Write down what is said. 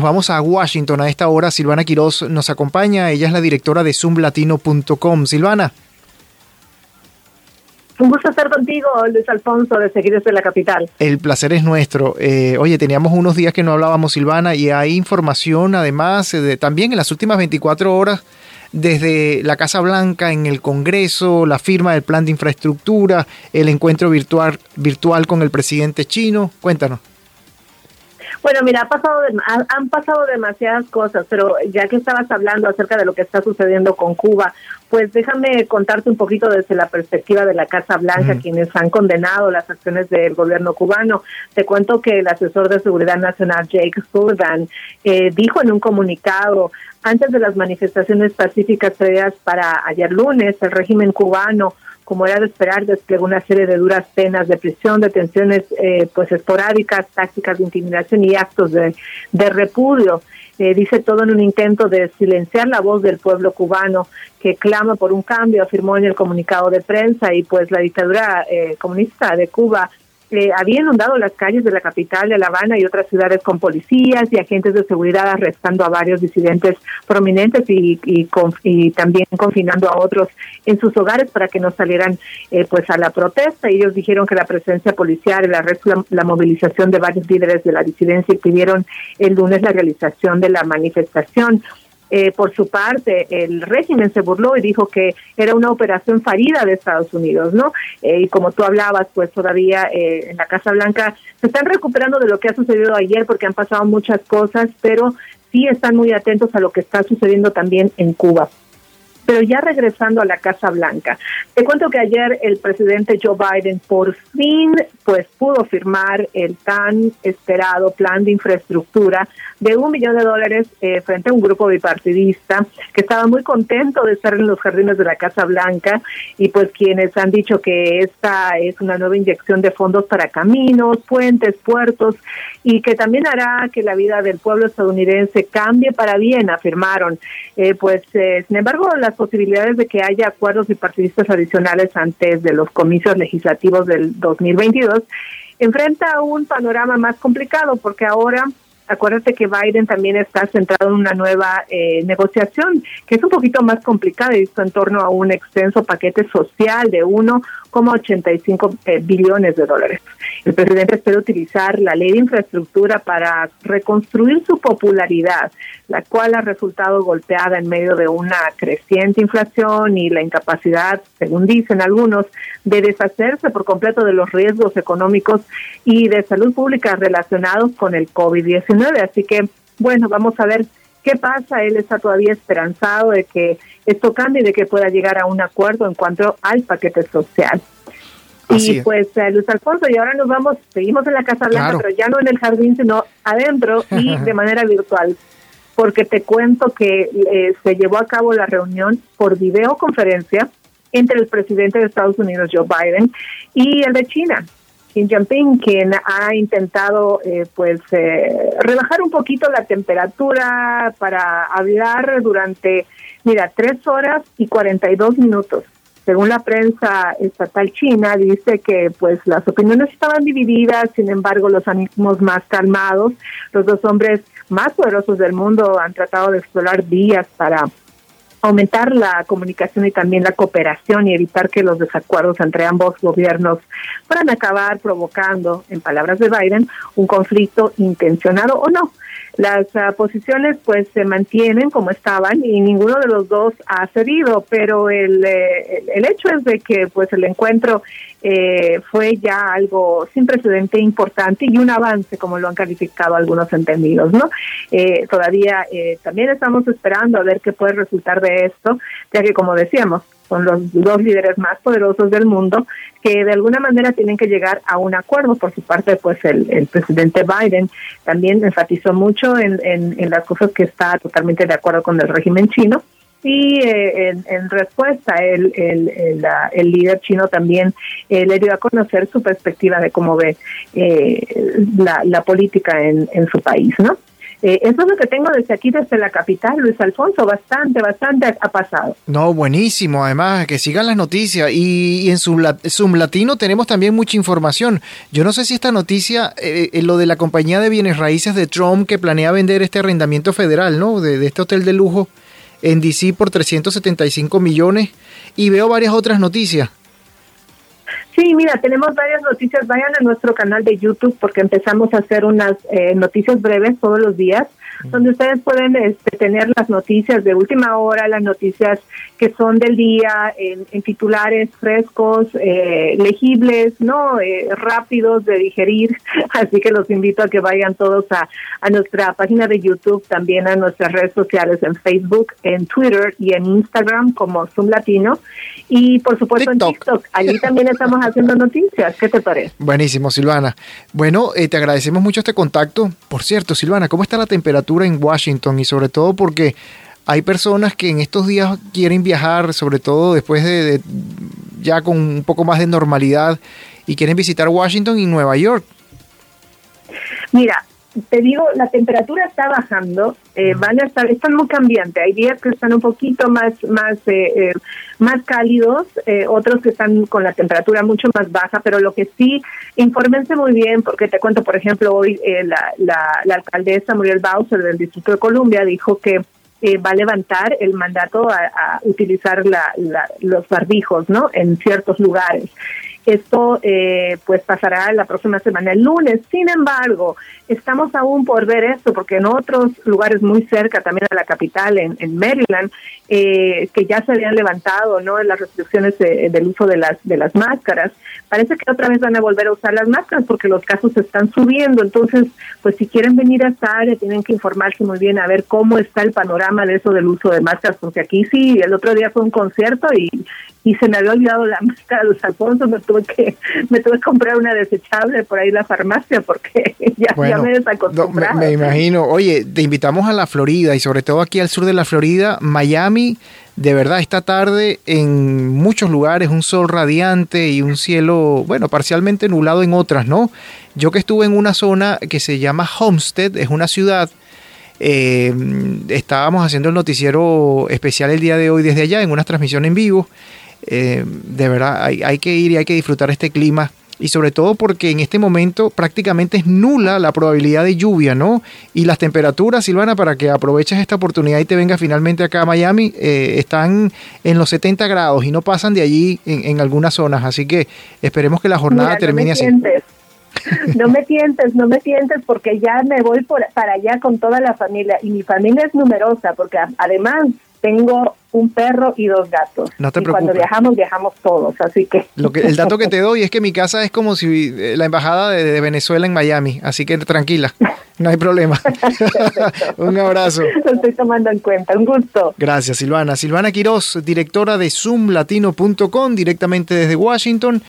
Nos vamos a Washington a esta hora. Silvana Quiroz nos acompaña. Ella es la directora de zoomlatino.com. Silvana. Un gusto estar contigo, Luis Alfonso, de Seguir de la Capital. El placer es nuestro. Eh, oye, teníamos unos días que no hablábamos, Silvana, y hay información, además, eh, de, también en las últimas 24 horas, desde la Casa Blanca, en el Congreso, la firma del plan de infraestructura, el encuentro virtual, virtual con el presidente chino. Cuéntanos. Bueno, mira, ha pasado han pasado demasiadas cosas, pero ya que estabas hablando acerca de lo que está sucediendo con Cuba, pues déjame contarte un poquito desde la perspectiva de la Casa Blanca, quienes han condenado las acciones del gobierno cubano. Te cuento que el asesor de Seguridad Nacional, Jake Sullivan, eh, dijo en un comunicado, antes de las manifestaciones pacíficas previas para ayer lunes, el régimen cubano como era de esperar, desplegó una serie de duras penas de prisión, detenciones eh, pues esporádicas, tácticas de intimidación y actos de, repudio. Eh, dice todo en un intento de silenciar la voz del pueblo cubano que clama por un cambio, afirmó en el comunicado de prensa y pues la dictadura eh, comunista de Cuba eh, había inundado las calles de la capital de La Habana y otras ciudades con policías y agentes de seguridad arrestando a varios disidentes prominentes y, y, también confinando a otros en sus hogares para que no salieran eh, pues a la protesta. Ellos dijeron que la presencia policial, el arresto, la, la movilización de varios líderes de la disidencia pidieron el lunes la realización de la manifestación. Eh, por su parte, el régimen se burló y dijo que era una operación fallida de Estados Unidos, ¿no? Eh, y como tú hablabas, pues todavía eh, en la Casa Blanca se están recuperando de lo que ha sucedido ayer porque han pasado muchas cosas, pero sí están muy atentos a lo que está sucediendo también en Cuba. Pero ya regresando a la Casa Blanca, te cuento que ayer el presidente Joe Biden por fin pues pudo firmar el tan esperado plan de infraestructura de un millón de dólares eh, frente a un grupo bipartidista que estaba muy contento de estar en los jardines de la Casa Blanca y pues quienes han dicho que esta es una nueva inyección de fondos para caminos, puentes, puertos y que también hará que la vida del pueblo estadounidense cambie para bien, afirmaron. Eh, pues eh, sin embargo las posibilidades de que haya acuerdos bipartidistas adicionales antes de los comicios legislativos del 2022 enfrenta un panorama más complicado porque ahora Acuérdate que Biden también está centrado en una nueva eh, negociación que es un poquito más complicada y está en torno a un extenso paquete social de 1,85 eh, billones de dólares. El presidente espera utilizar la ley de infraestructura para reconstruir su popularidad, la cual ha resultado golpeada en medio de una creciente inflación y la incapacidad, según dicen algunos, de deshacerse por completo de los riesgos económicos y de salud pública relacionados con el COVID-19. Así que, bueno, vamos a ver qué pasa. Él está todavía esperanzado de que esto cambie y de que pueda llegar a un acuerdo en cuanto al paquete social. y pues eh, Luis Alfonso, y ahora nos vamos, seguimos en la Casa Blanca, pero ya no en el jardín, sino adentro y de manera virtual. Porque te cuento que eh, se llevó a cabo la reunión por videoconferencia entre el presidente de Estados Unidos, Joe Biden, y el de China, Xi Jinping, quien ha intentado eh, pues eh, rebajar un poquito la temperatura para hablar durante, mira, tres horas y 42 minutos. Según la prensa estatal china, dice que pues las opiniones estaban divididas, sin embargo los ánimos más calmados. Los dos hombres más poderosos del mundo han tratado de explorar vías para aumentar la comunicación y también la cooperación y evitar que los desacuerdos entre ambos gobiernos puedan acabar provocando, en palabras de Biden, un conflicto intencionado o no. Las uh, posiciones pues se mantienen como estaban y ninguno de los dos ha cedido, pero el, eh, el hecho es de que pues el encuentro eh, fue ya algo sin precedente importante y un avance como lo han calificado algunos entendidos, ¿no? Eh, todavía eh, también estamos esperando a ver qué puede resultar de esto, ya que como decíamos, son los dos líderes más poderosos del mundo que de alguna manera tienen que llegar a un acuerdo. Por su parte, pues el, presidente Biden también enfatizó mucho en, en, las cosas que está totalmente de acuerdo con el régimen chino. Y eh, en, respuesta, el, el, el, líder chino también eh, le dio a conocer su perspectiva de cómo ve eh, la, la política en, en su país, ¿no? Eh, eso es lo que tengo desde aquí, desde la capital, Luis Alfonso, bastante, bastante ha pasado. No, buenísimo, además, que sigan las noticias. Y, en Zoom, Latino tenemos también mucha información. Yo no sé si esta noticia, eh, eh, lo de la compañía de bienes raíces de Trump que planea vender este arrendamiento federal, ¿no? De, de este hotel de lujo en DC por 375 millones. Y veo varias otras noticias. Sí, mira, tenemos varias noticias. Vayan a nuestro canal de YouTube porque empezamos a hacer unas eh, noticias breves todos los días donde ustedes pueden este, tener las noticias de última hora, las noticias que son del día, en, titulares frescos, eh, legibles, no eh, rápidos de digerir. Así que los invito a que vayan todos a, a nuestra página de YouTube, también a nuestras redes sociales en Facebook, en Twitter y en Instagram como Zoom Latino. Y por supuesto en TikTok. Allí también estamos haciendo noticias. ¿Qué te parece? Buenísimo, Silvana. Bueno, eh, te agradecemos mucho este contacto. Por cierto, Silvana, ¿cómo está la temperatura? en Washington y sobre todo porque hay personas que en estos días quieren viajar, sobre todo después de, ya con un poco más de normalidad y quieren visitar Washington y Nueva York. Mira, te digo, la temperatura está bajando, eh, van a estar, están muy cambiantes. Hay días que están un poquito más, más, eh, eh, más cálidos, otros que están con la temperatura mucho más baja, pero lo que sí, infórmense muy bien, porque te cuento, por ejemplo, hoy la, la, alcaldesa Muriel Bowser del Distrito de Columbia dijo que va a levantar el mandato a, utilizar la, los barbijos, ¿no? En ciertos lugares. Esto eh, pues pasará la próxima semana, el lunes. Sin embargo, estamos aún por ver esto, porque en otros lugares muy cerca, también a la capital, en, Maryland, eh, que ya se habían levantado no las restricciones del uso de las de las máscaras, parece que otra vez van a volver a usar las máscaras porque los casos están subiendo. Entonces, pues si quieren venir a esta área, tienen que informarse muy bien a ver cómo está el panorama de eso del uso de máscaras, porque aquí sí, el otro día fue un concierto y, y se me había olvidado la máscara de los Alfonso, me tuve que me tuve que comprar una desechable por ahí en la farmacia porque ya, me desacostumbré. me, imagino. Oye, te invitamos a la Florida y sobre todo aquí al sur de la Florida, Miami. De verdad, esta tarde en muchos lugares un sol radiante y un cielo, bueno, parcialmente nublado en otras, ¿no? Yo que estuve en una zona que se llama Homestead, es una ciudad eh, estábamos haciendo el noticiero especial el día de hoy desde allá en una transmisión en vivo eh, de verdad hay, hay, que ir y hay que disfrutar este clima y sobre todo porque en este momento prácticamente es nula la probabilidad de lluvia, ¿no? Y las temperaturas, Silvana, para que aproveches esta oportunidad y te vengas finalmente acá a Miami, eh, están en los 70 grados y no pasan de allí en, algunas zonas, así que esperemos que la jornada termine así. No me tientes, no me tientes porque ya me voy por, para allá con toda la familia y mi familia es numerosa porque además tengo un perro y dos gatos. No te y Cuando viajamos, viajamos todos, así que... Lo que... El dato que te doy es que mi casa es como si eh, la embajada de, Venezuela en Miami, así que tranquila, no hay problema. un abrazo. Lo estoy tomando en cuenta, un gusto. Gracias, Silvana. Silvana Quiroz, directora de zoomlatino.com, directamente desde Washington.